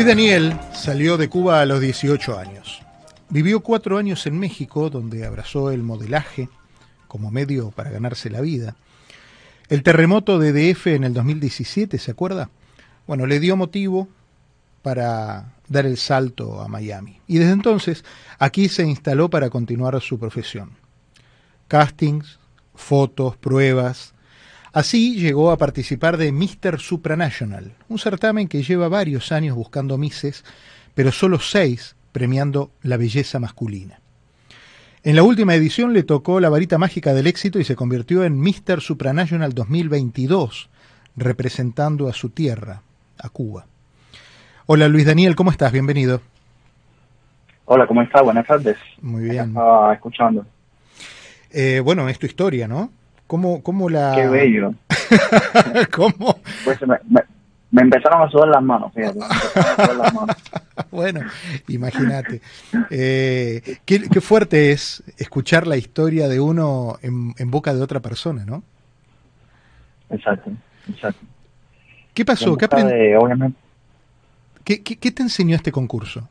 Luis Daniel salió de Cuba a los 18 años. Vivió cuatro años en México, donde abrazó el modelaje como medio para ganarse la vida. El terremoto de DF en el 2017, ¿se acuerda? Bueno, le dio motivo para dar el salto a Miami. Y desde entonces aquí se instaló para continuar su profesión. Castings, fotos, pruebas, Así llegó a participar de Mr. Supranational, un certamen que lleva varios años buscando mises, pero solo seis premiando la belleza masculina. En la última edición le tocó la varita mágica del éxito y se convirtió en Mr. Supranational 2022, representando a su tierra, a Cuba. Hola Luis Daniel, ¿cómo estás? Bienvenido. Hola, ¿cómo estás? Buenas tardes. Muy bien. Estaba escuchando. Eh, bueno, es tu historia, ¿no? ¿Cómo, cómo la...? Qué bello. ¿Cómo? Pues me, me, empezaron a sudar las manos, fíjate. las manos. bueno, imagínate. Eh, qué, qué, fuerte es escuchar la historia de uno en, en boca de otra persona, ¿no? Exacto, exacto. ¿Qué pasó? ¿Qué, de, obviamente... ¿Qué, ¿Qué, qué te enseñó este concurso?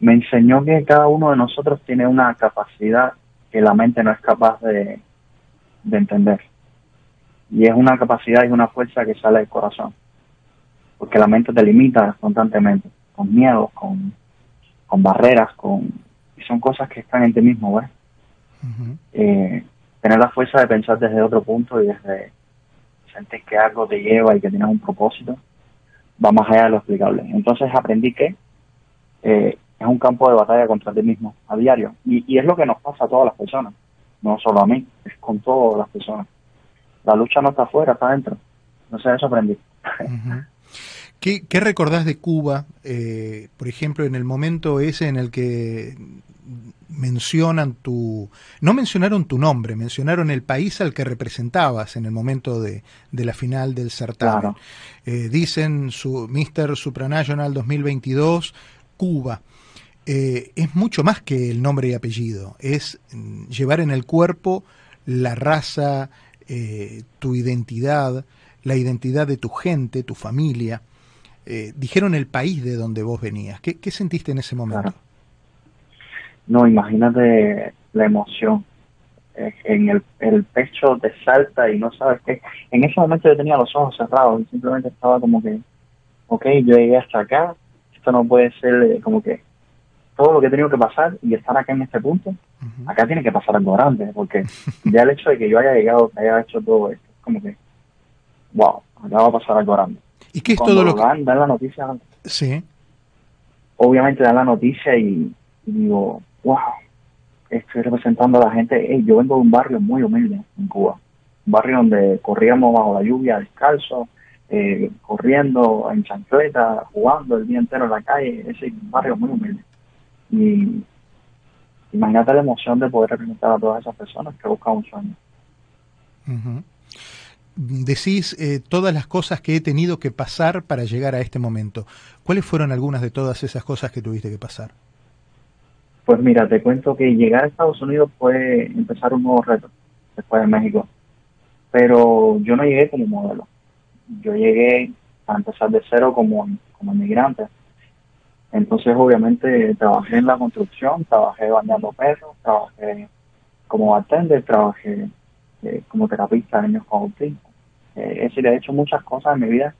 Me enseñó que cada uno de nosotros tiene una capacidad que la mente no es capaz de, entender. Y es una capacidad y una fuerza que sale del corazón. Porque la mente te limita constantemente, con miedos, con, barreras, con y son cosas que están en ti mismo, ¿ves? Eh, tener la fuerza de pensar desde otro punto y desde sentir que algo te lleva y que tienes un propósito, va más allá de lo explicable. Entonces aprendí que eh, es un campo de batalla contra ti mismo a diario. Y, es lo que nos pasa a todas las personas, no solo a mí, es con todas las personas. La lucha no está afuera, está adentro. No sé, eso aprendí. ¿Qué, ¿Qué, recordás de Cuba, eh, por ejemplo, en el momento ese en el que mencionan tu... No mencionaron tu nombre, mencionaron el país al que representabas en el momento de, de la final del certamen. Eh, dicen su Mr. Supranational 2022, Cuba. Eh, es mucho más que el nombre y apellido, es mm, llevar en el cuerpo la raza, eh, tu identidad, la identidad de tu gente, tu familia. Eh, dijeron el país de donde vos venías. ¿Qué, sentiste en ese momento? No, imagínate la emoción. En el, el, pecho te salta y no sabes qué. En ese momento yo tenía los ojos cerrados y simplemente estaba como que, ok, yo llegué hasta acá, esto no puede ser como que todo lo que he tenido que pasar y estar acá en este punto, acá tiene que pasar algo grande, porque ya el hecho de que yo haya llegado, que haya hecho todo esto, es como que, wow, acá va a pasar algo grande. ¿Y qué es todo lo, que... Dan, la noticia. Sí. Obviamente dan la noticia y, digo, wow, estoy representando a la gente. yo vengo de un barrio muy humilde en Cuba, un barrio donde corríamos bajo la lluvia descalzo, eh, corriendo en chancleta, jugando el día entero en la calle, ese barrio muy humilde. Y imagínate la emoción de poder representar a todas esas personas que buscan un sueño. Decís eh, todas las cosas que he tenido que pasar para llegar a este momento. ¿Cuáles fueron algunas de todas esas cosas que tuviste que pasar? Pues mira, te cuento que llegar a Estados Unidos fue empezar un nuevo reto después de México. Pero yo no llegué como modelo. Yo llegué a empezar de cero como, como inmigrante. Entonces, obviamente, trabajé en la construcción, trabajé bañando perros, trabajé como bartender, trabajé eh, como terapista de niños con autismo. Eh, es decir, he hecho muchas cosas en mi vida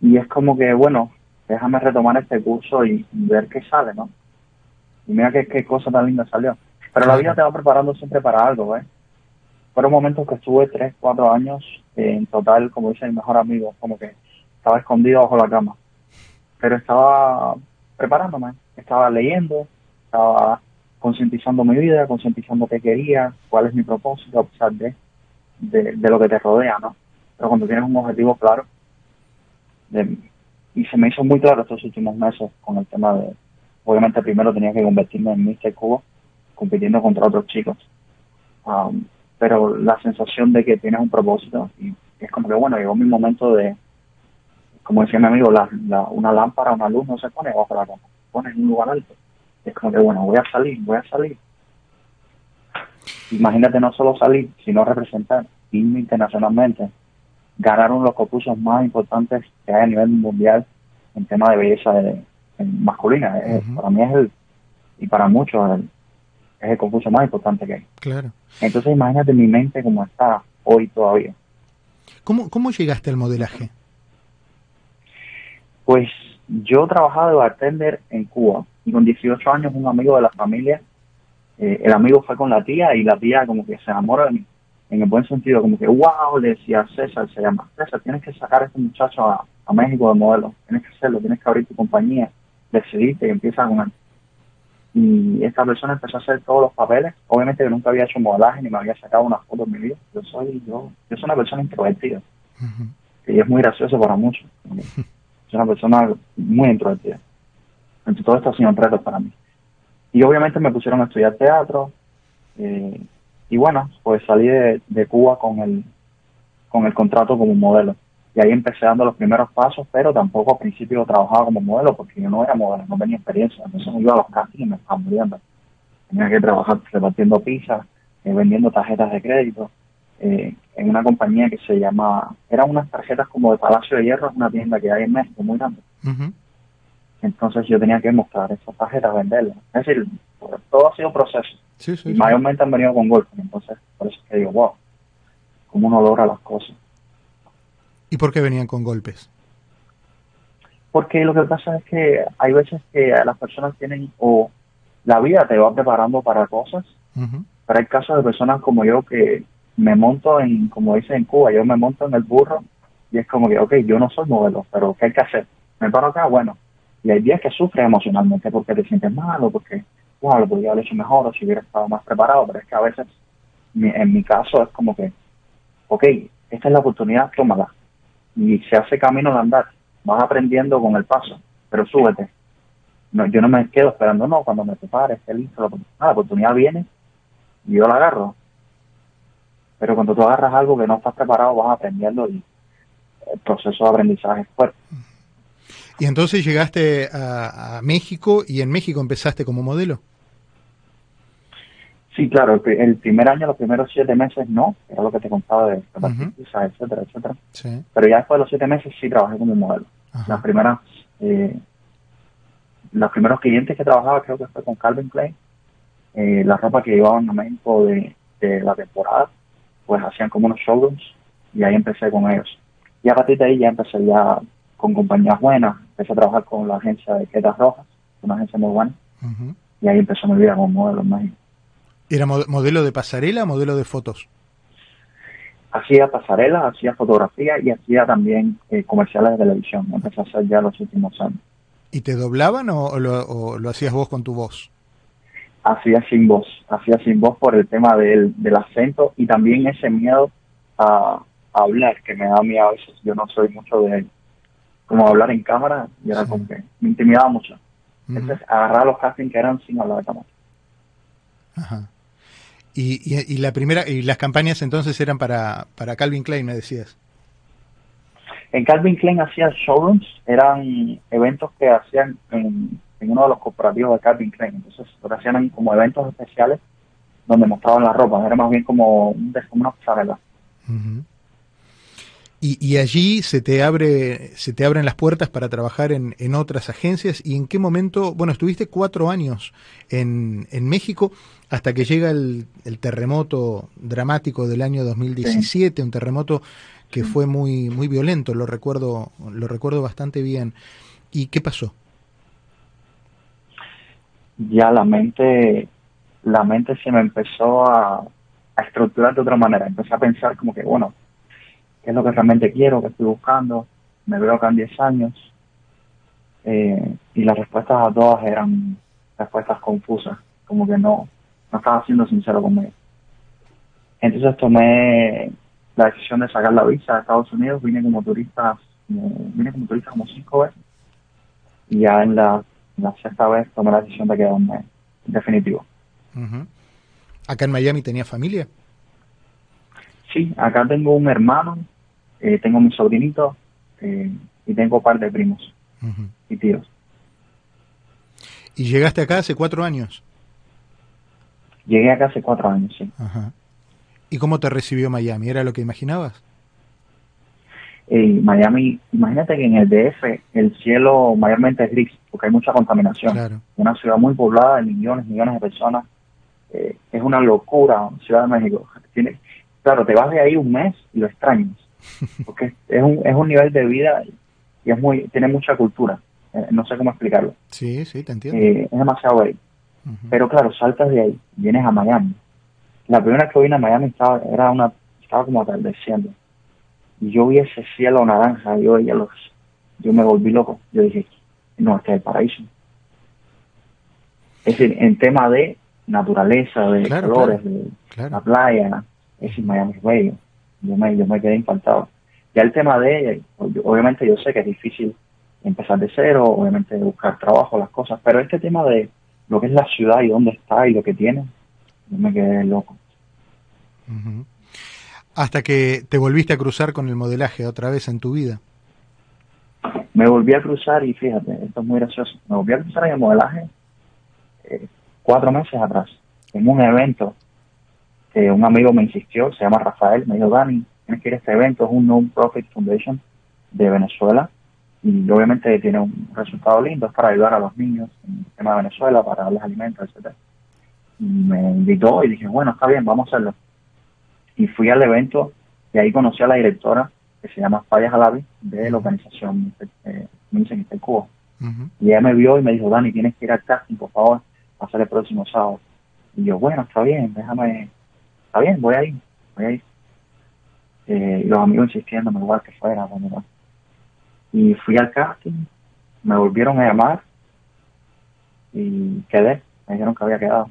y es como que, bueno, déjame retomar este curso y, ver qué sale, ¿no? Y mira qué, qué cosa tan linda salió. Pero la vida te va preparando siempre para algo, ¿eh? Fueron momentos que estuve tres, cuatro años en total, como dice mi mejor amigo, como que estaba escondido bajo la cama pero estaba preparándome, estaba leyendo, estaba concientizando mi vida, concientizando qué quería, cuál es mi propósito a pesar de, de, lo que te rodea, ¿no? Pero cuando tienes un objetivo claro, y se me hizo muy claro estos últimos meses con el tema de, obviamente primero tenía que convertirme en Mr. Cuba, compitiendo contra otros chicos, um, pero la sensación de que tienes un propósito y es como que bueno, llegó mi momento de, como decía mi amigo, la, una lámpara, una luz no se pone bajo la cama, se pone en un lugar alto. Es como que, bueno, voy a salir, voy a salir. Imagínate no solo salir, sino representar internacionalmente ganaron los concursos más importantes que hay a nivel mundial en tema de belleza de, masculina. Para mí es el, y para muchos, es el concurso más importante que hay. Claro. Entonces imagínate mi mente como está hoy todavía. ¿Cómo, cómo llegaste al modelaje? Pues yo trabajaba de bartender en Cuba y con 18 años un amigo de la familia, eh, el amigo fue con la tía y la tía como que se enamora de mí, en el buen sentido, como que wow, le decía César, se llama César, tienes que sacar a este muchacho a, México de modelo, tienes que hacerlo, tienes que abrir tu compañía, decidiste y empieza con él. Y esta persona empezó a hacer todos los papeles, obviamente yo nunca había hecho modelaje ni me había sacado una foto en mi vida, yo soy, yo, yo soy una persona introvertida, y es muy gracioso para muchos. Soy una persona muy introvertida. Entonces todo esto ha sido un reto para mí. Y obviamente me pusieron a estudiar teatro. Eh, y bueno, pues salí de, Cuba con el, con el contrato como modelo. Y ahí empecé dando los primeros pasos, pero tampoco al principio trabajaba como modelo porque yo no era modelo, no tenía experiencia. Entonces me iba a los castings y me estaba muriendo. Tenía que trabajar repartiendo pizzas, eh, vendiendo tarjetas de crédito, eh, en una compañía que se llama, eran unas tarjetas como de Palacio de Hierro, es una tienda que hay en México muy grande. Entonces yo tenía que mostrar esas tarjetas, venderlas. Es decir, todo ha sido proceso. y mayormente han venido con golpes. Entonces, por eso es que digo, wow, cómo uno logra las cosas. ¿Y por qué venían con golpes? Porque lo que pasa es que hay veces que las personas tienen, o la vida te va preparando para cosas, pero hay casos de personas como yo que me monto en, como dicen en Cuba, yo me monto en el burro y es como que, ok, yo no soy modelo, pero ¿qué hay que hacer? Me paro acá, bueno, y hay días que sufres emocionalmente porque te sientes mal o porque, wow, lo podría haber hecho mejor o si hubiera estado más preparado, pero es que a veces, en mi caso, es como que, ok, esta es la oportunidad, tómala. Y se hace camino de andar, vas aprendiendo con el paso, pero súbete. No, yo no me quedo esperando, no, cuando me prepare, esté listo, la oportunidad viene y yo la agarro pero cuando tú agarras algo que no estás preparado, vas aprendiendo y el proceso de aprendizaje es fuerte. Y entonces llegaste a, México y en México empezaste como modelo. Sí, claro, el, primer año, los primeros siete meses no, era lo que te contaba de etcétera, etcétera. Pero ya después de los siete meses sí trabajé como modelo. Las primeras, eh, los primeros clientes que trabajaba creo que fue con Calvin Klein, eh, la ropa que llevaban a México de la temporada, pues hacían como unos showrooms y ahí empecé con ellos. Y a partir de ahí ya empecé ya con compañías buenas, empecé a trabajar con la agencia de Quetas Rojas, una agencia muy buena, y ahí empezó mi vida como modelo en México. ¿Era modelo de pasarela o modelo de fotos? Hacía pasarela, hacía fotografía y hacía también eh, comerciales de televisión. Empecé a hacer ya los últimos años. ¿Y te doblaban o, lo, hacías vos con tu voz? Hacía sin voz, hacía sin voz por el tema del, del acento y también ese miedo a, hablar que me da a mí a veces. Yo no soy mucho de como hablar en cámara y era como que me intimidaba mucho. Entonces agarrar los castings que eran sin hablar de cámara. Ajá. Y, y, la primera y las campañas entonces eran para, para Calvin Klein, me decías. En Calvin Klein hacían showrooms, eran eventos que hacían en en uno de los corporativos de Calvin Klein. Entonces, hacían como eventos especiales donde mostraban la ropa. Era más bien como, un, como una pasarela. y, y, allí se te abre, se te abren las puertas para trabajar en, en, otras agencias. ¿Y en qué momento? Bueno, estuviste cuatro años en, en México hasta que llega el, el terremoto dramático del año 2017, un terremoto que fue muy, muy violento. Lo recuerdo, lo recuerdo bastante bien. ¿Y qué pasó? Ya la mente, la mente se me empezó a, estructurar de otra manera. Empecé a pensar como que, bueno, ¿qué es lo que realmente quiero, qué estoy buscando? Me veo acá en 10 años. Eh, y las respuestas a todas eran respuestas confusas, como que no, no estaba siendo sincero conmigo. Entonces tomé la decisión de sacar la visa a Estados Unidos, vine como turista, vine como turista como cinco veces. Y ya en la la sexta vez tomé la decisión de quedarme definitivo. ¿Acá en Miami tenía familia? Sí, acá tengo un hermano, eh, tengo mi sobrinito eh, y tengo un par de primos y tíos. ¿Y llegaste acá hace cuatro años? Llegué acá hace cuatro años, sí. ¿Y cómo te recibió Miami? ¿Era lo que imaginabas? Miami, imagínate que en el DF el cielo mayormente es gris, porque hay mucha contaminación. Una ciudad muy poblada de millones, millones de personas. Eh, es una locura, Ciudad de México. Tiene, claro, te vas de ahí un mes y lo extrañas, porque es un, es un nivel de vida y es muy tiene mucha cultura. Eh, no sé cómo explicarlo. Sí, sí, te entiendo. Eh, es demasiado bello. Pero claro, saltas de ahí, vienes a Miami. La primera vez que vine a Miami estaba, era una, estaba como atardeciendo. Y yo vi ese cielo naranja, yo veía los, yo me volví loco. Yo dije, no, este es el paraíso. Es decir, en tema de naturaleza, de colores, de la playa, es Miami es bello. Yo me, yo me quedé impactado. Ya el tema de, obviamente yo sé que es difícil empezar de cero, obviamente buscar trabajo, las cosas, pero este tema de lo que es la ciudad y dónde está y lo que tiene, yo me quedé loco. Hasta que te volviste a cruzar con el modelaje otra vez en tu vida. Me volví a cruzar y fíjate, esto es muy gracioso, me volví a cruzar en el modelaje eh, cuatro meses atrás, en un evento que un amigo me insistió, se llama Rafael, me dijo, Dani, tienes que ir a este evento, es un non-profit foundation de Venezuela, y obviamente tiene un resultado lindo, es para ayudar a los niños en el tema de Venezuela, para darles alimentos, etcétera. Y me invitó y dije, bueno, está bien, vamos a hacerlo. Y fui al evento y ahí conocí a la directora, que se llama Faya Jalabi, de la organización eh, Cuba. Y ella me vio y me dijo, Dani, tienes que ir al casting, por favor, a hacer el próximo sábado. Y yo, bueno, está bien, déjame, está bien, voy a ir, voy a ir. Eh, y los amigos insistiendo, igual que fuera, bueno, y fui al casting, me volvieron a llamar y quedé, me dijeron que había quedado.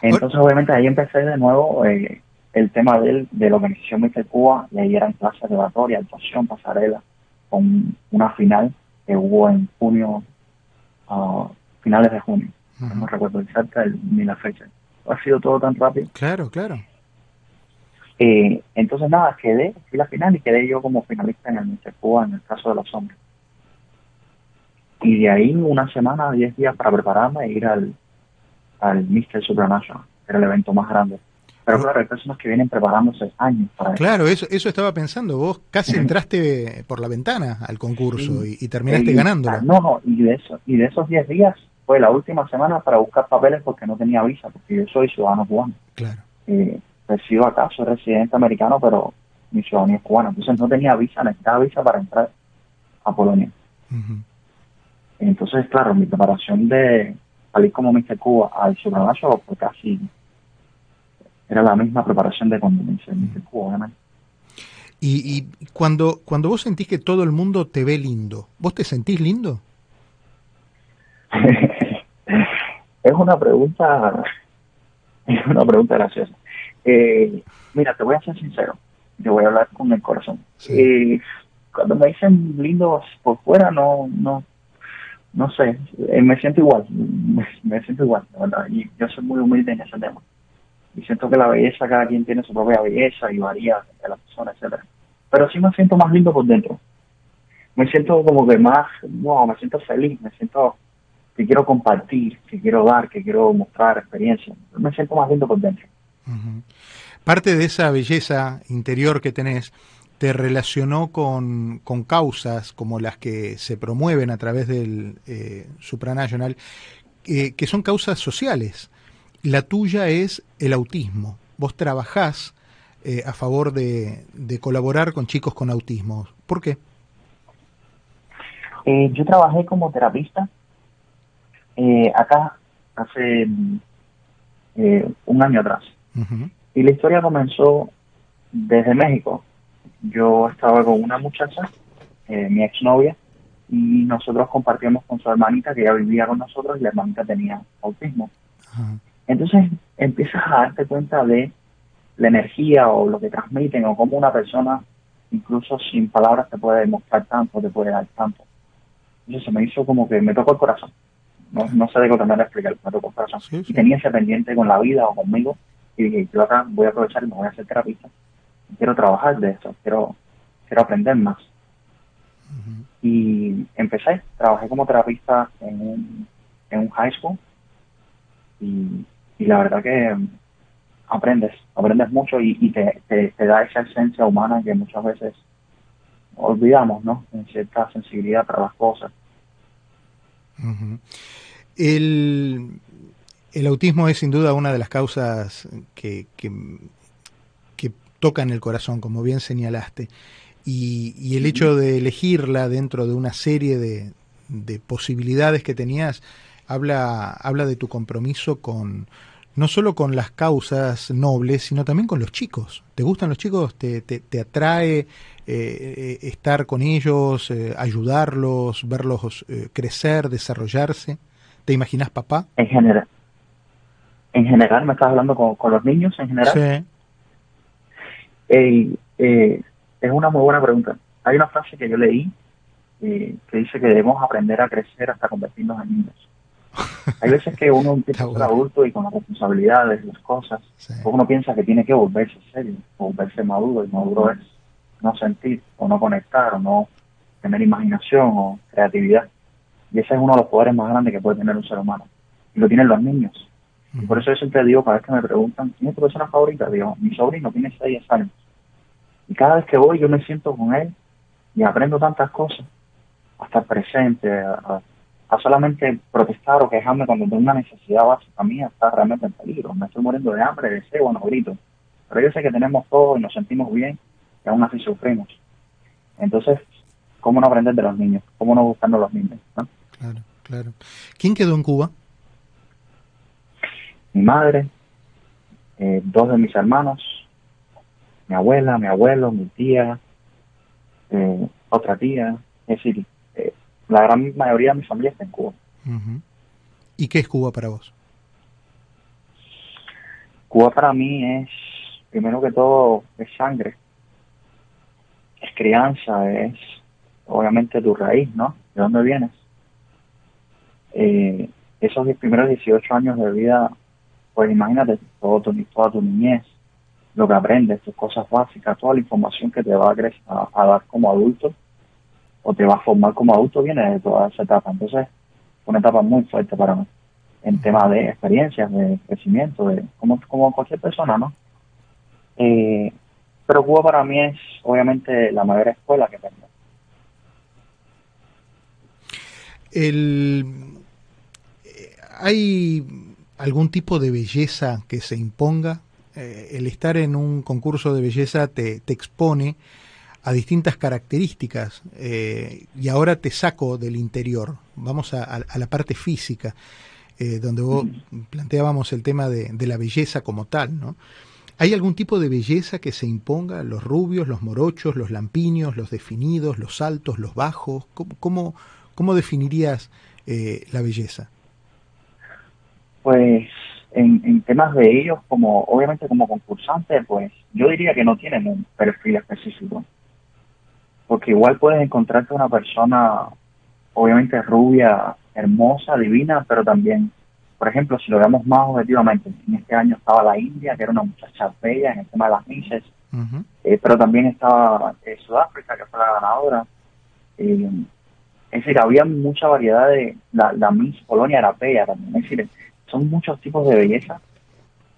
Entonces, obviamente, ahí empecé de nuevo eh, el tema de, de la organización Mister Cuba, y ahí eran clases de oratoria, actuación, pasarela, con una final que hubo en junio, a finales de junio. No recuerdo exacta ni la fecha. Ha sido todo tan rápido. Claro, claro. Eh, entonces, nada, quedé, fui la final y quedé yo como finalista en el Mister Cuba en el caso de los hombres. Y de ahí una semana, diez días para prepararme e ir al, al Mister Supranational, que era el evento más grande. Pero claro, hay personas que vienen preparándose años para Claro, eso, eso estaba pensando. Vos casi entraste por la ventana al concurso y, terminaste ganando. No, no, y de, eso, y de esos 10 días fue la última semana para buscar papeles porque no tenía visa, porque yo soy ciudadano cubano. Claro. Eh, resido acá, soy residente americano, pero mi ciudadanía es cubana. Entonces no tenía visa, necesitaba visa para entrar a Polonia. Entonces, claro, mi preparación de salir como Mr. Cuba al ciudadano fue casi... Era la misma preparación de cuando me hice. Cuba, obviamente. Y, y cuando, cuando vos sentís que todo el mundo te ve lindo, ¿vos te sentís lindo? es una pregunta, es una pregunta graciosa. Eh, mira, te voy a ser sincero, te voy a hablar con el corazón. Eh, cuando me dicen lindos por fuera, no, no, no sé, eh, me siento igual, me, siento igual, la verdad, y yo soy muy humilde en ese tema. Y siento que la belleza, cada quien tiene su propia belleza y varía de la persona, etcétera. Pero sí me siento más lindo por dentro. Me siento como que más, no, me siento feliz, me siento que quiero compartir, que quiero dar, que quiero mostrar experiencia. Me siento más lindo por dentro. Parte de esa belleza interior que tenés te relacionó con, causas como las que se promueven a través del eh, supranacional, eh, que son causas sociales. La tuya es el autismo. Vos trabajás eh, a favor de, colaborar con chicos con autismo. ¿Por qué? yo trabajé como terapista acá hace un año atrás. Y la historia comenzó desde México. Yo estaba con una muchacha, eh, mi exnovia, y nosotros compartíamos con su hermanita que ella vivía con nosotros y la hermanita tenía autismo. Entonces empiezas a darte cuenta de la energía o lo que transmiten o cómo una persona, incluso sin palabras, te puede demostrar tanto, te puede dar tanto. Entonces se me hizo como que me tocó el corazón. No, no sé de qué manera explicar, me tocó el corazón. Y tenía ese pendiente con la vida o conmigo y dije, yo acá voy a aprovechar y me voy a hacer terapista. Quiero trabajar de eso, quiero, quiero aprender más. Y empecé, trabajé como terapista en un, en un high school y, la verdad que aprendes, aprendes mucho y, te, te, da esa esencia humana que muchas veces olvidamos, ¿no? En cierta sensibilidad para las cosas. el, el, autismo es sin duda una de las causas que, que, que tocan el corazón, como bien señalaste. Y, y el hecho de elegirla dentro de una serie de, de posibilidades que tenías habla, habla de tu compromiso con, no solo con las causas nobles, sino también con los chicos. ¿Te gustan los chicos? ¿Te, te, atrae eh, eh, estar con ellos, eh, ayudarlos, verlos crecer, desarrollarse? ¿Te imaginas papá? En general. En general, ¿me estás hablando con, los niños en general? Sí. es una muy buena pregunta. Hay una frase que yo leí que dice que debemos aprender a crecer hasta convertirnos en niños. Hay veces que uno empieza a ser adulto y con las responsabilidades, las cosas, uno piensa que tiene que volverse serio, volverse maduro, y maduro es no sentir, o no conectar, o no tener imaginación o creatividad. Y ese es uno de los poderes más grandes que puede tener un ser humano. Y lo tienen los niños. Y por eso yo siempre digo, cada vez que me preguntan, ¿quién es tu persona favorita? Digo, mi sobrino tiene 6 años. Y cada vez que voy yo me siento con él y aprendo tantas cosas, a estar presente, a, a solamente protestar o quejarme cuando tengo una necesidad básica mía está realmente en peligro. Me estoy muriendo de hambre, de sed, no grito. Pero yo sé que tenemos todo y nos sentimos bien y aún así sufrimos. Entonces, ¿cómo no aprender de los niños? ¿Cómo no buscando los niños? Claro, claro. ¿Quién quedó en Cuba? Mi madre, eh, dos de mis hermanos, mi abuela, mi abuelo, mi tía, eh, otra tía, es decir, la gran mayoría de mi familia está en Cuba. ¿Y qué es Cuba para vos? Cuba para mí es, primero que todo, es sangre, es crianza, es obviamente tu raíz, ¿no? ¿De dónde vienes? Eh, esos primeros 18 años de vida, pues imagínate todo tu, toda tu niñez, lo que aprendes, tus cosas básicas, toda la información que te va a, a dar como adulto o te va a formar como adulto viene de toda esa etapa. Entonces, una etapa muy fuerte para mí en tema de experiencias, de crecimiento, de como, como cualquier persona, ¿no? Eh, pero Cuba para mí es obviamente la mayor escuela que tengo. El, ¿Hay algún tipo de belleza que se imponga? Eh, el estar en un concurso de belleza te, te expone a distintas características eh, y ahora te saco del interior, vamos a, la parte física, eh, donde vos planteábamos el tema de, la belleza como tal, ¿no? ¿Hay algún tipo de belleza que se imponga? ¿Los rubios, los morochos, los lampiños, los definidos, los altos, los bajos? ¿Cómo, cómo, definirías eh, la belleza? Pues en, en, temas de ellos, como obviamente como concursante, pues yo diría que no tienen un perfil específico porque igual puedes encontrarte una persona, obviamente rubia, hermosa, divina, pero también, por ejemplo, si lo vemos más objetivamente, en este año estaba la India, que era una muchacha bella en el tema de las Misses, eh, pero también estaba eh, Sudáfrica, que fue la ganadora. Eh, es decir, había mucha variedad de, la, la Miss Polonia era bella también, es decir, son muchos tipos de belleza,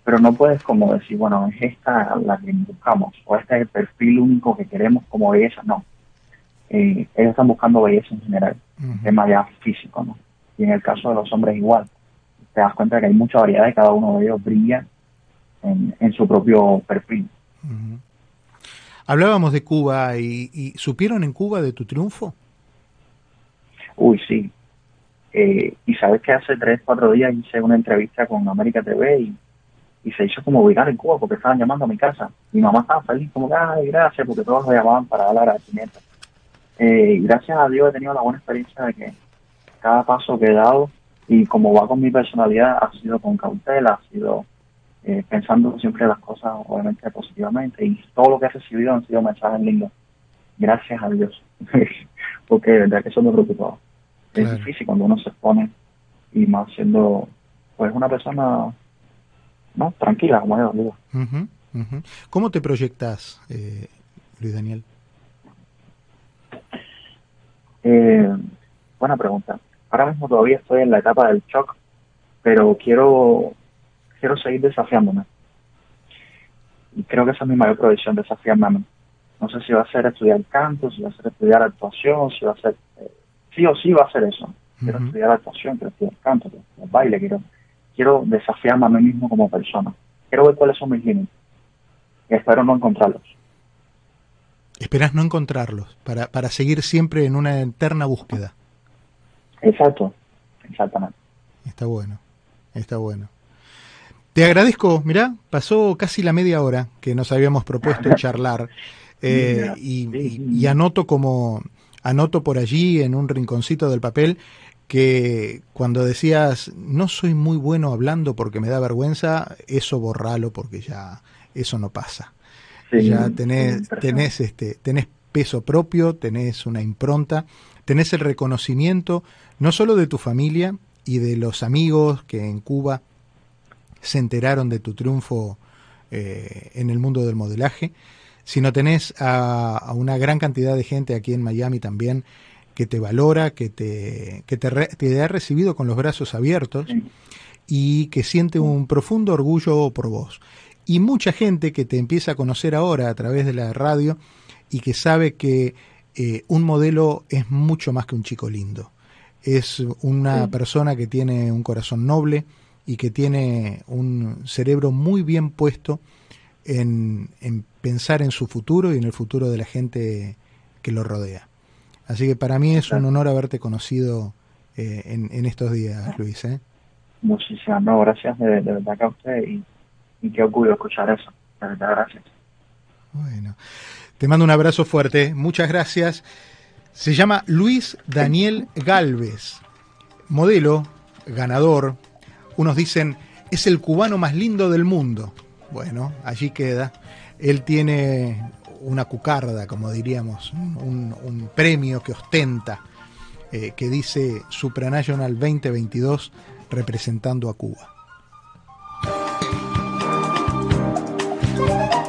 pero no puedes como decir, bueno, es esta la que buscamos, o este es el perfil único que queremos como belleza, no eh, ellos están buscando belleza en general, tema ya físico, ¿no? Y en el caso de los hombres igual, te das cuenta que hay mucha variedad y cada uno de ellos brilla en, su propio perfil. Hablábamos de Cuba y, ¿supieron en Cuba de tu triunfo? Uy, sí. Eh, y sabes que hace tres, cuatro días hice una entrevista con América TV y, se hizo como viral en Cuba porque estaban llamando a mi casa. Mi mamá estaba feliz, como que, ay, gracias, porque todos lo llamaban para dar agradecimiento. Eh, gracias a Dios he tenido la buena experiencia de que cada paso que he dado y como va con mi personalidad ha sido con cautela, ha sido eh, pensando siempre las cosas obviamente positivamente y todo lo que he recibido han sido mensajes lindos. Gracias a Dios, porque de verdad que eso me preocupaba. Es difícil cuando uno se expone y más siendo pues una persona no tranquila, como yo digo. ¿Cómo te proyectas, eh, Luis Daniel? Eh, buena pregunta. Ahora mismo todavía estoy en la etapa del shock, pero quiero, quiero seguir desafiándome. Y creo que esa es mi mayor provisión, desafiarme. No sé si va a ser estudiar canto, si va a ser estudiar actuación, si va a ser... Eh, sí o sí va a ser eso. Quiero estudiar actuación, quiero estudiar canto, quiero estudiar baile, quiero, quiero desafiarme a mí mismo como persona. Quiero ver cuáles son mis límites. Y espero no encontrarlos. Esperas no encontrarlos, para, para seguir siempre en una eterna búsqueda. Exacto, exactamente. Está bueno, está bueno. Te agradezco, mirá, pasó casi la media hora que nos habíamos propuesto charlar eh, y, anoto como, anoto por allí en un rinconcito del papel que cuando decías no soy muy bueno hablando porque me da vergüenza, eso borralo porque ya eso no pasa. Ya tenés, tenés, este, tenés peso propio, tenés una impronta, tenés el reconocimiento no solo de tu familia y de los amigos que en Cuba se enteraron de tu triunfo eh, en el mundo del modelaje, sino tenés a, una gran cantidad de gente aquí en Miami también que te valora, que te, que te, ha recibido con los brazos abiertos y que siente un profundo orgullo por vos. Y mucha gente que te empieza a conocer ahora a través de la radio y que sabe que eh, un modelo es mucho más que un chico lindo. Es una persona que tiene un corazón noble, y que tiene un cerebro muy bien puesto en, pensar en su futuro y en el futuro de la gente que lo rodea. Así que para mí es un honor haberte conocido eh, en, estos días, Luis. ¿eh? Muchísimas gracias de, verdad que a usted y, y qué orgullo escuchar eso. Verdad, gracias. Bueno, te mando un abrazo fuerte. Muchas gracias. Se llama Luis Daniel Galvez, modelo, ganador, unos dicen, es el cubano más lindo del mundo. Bueno, allí queda. Él tiene una cucarda, como diríamos, un, premio que ostenta, eh, que dice Supranational 2022 representando a Cuba. Thank you.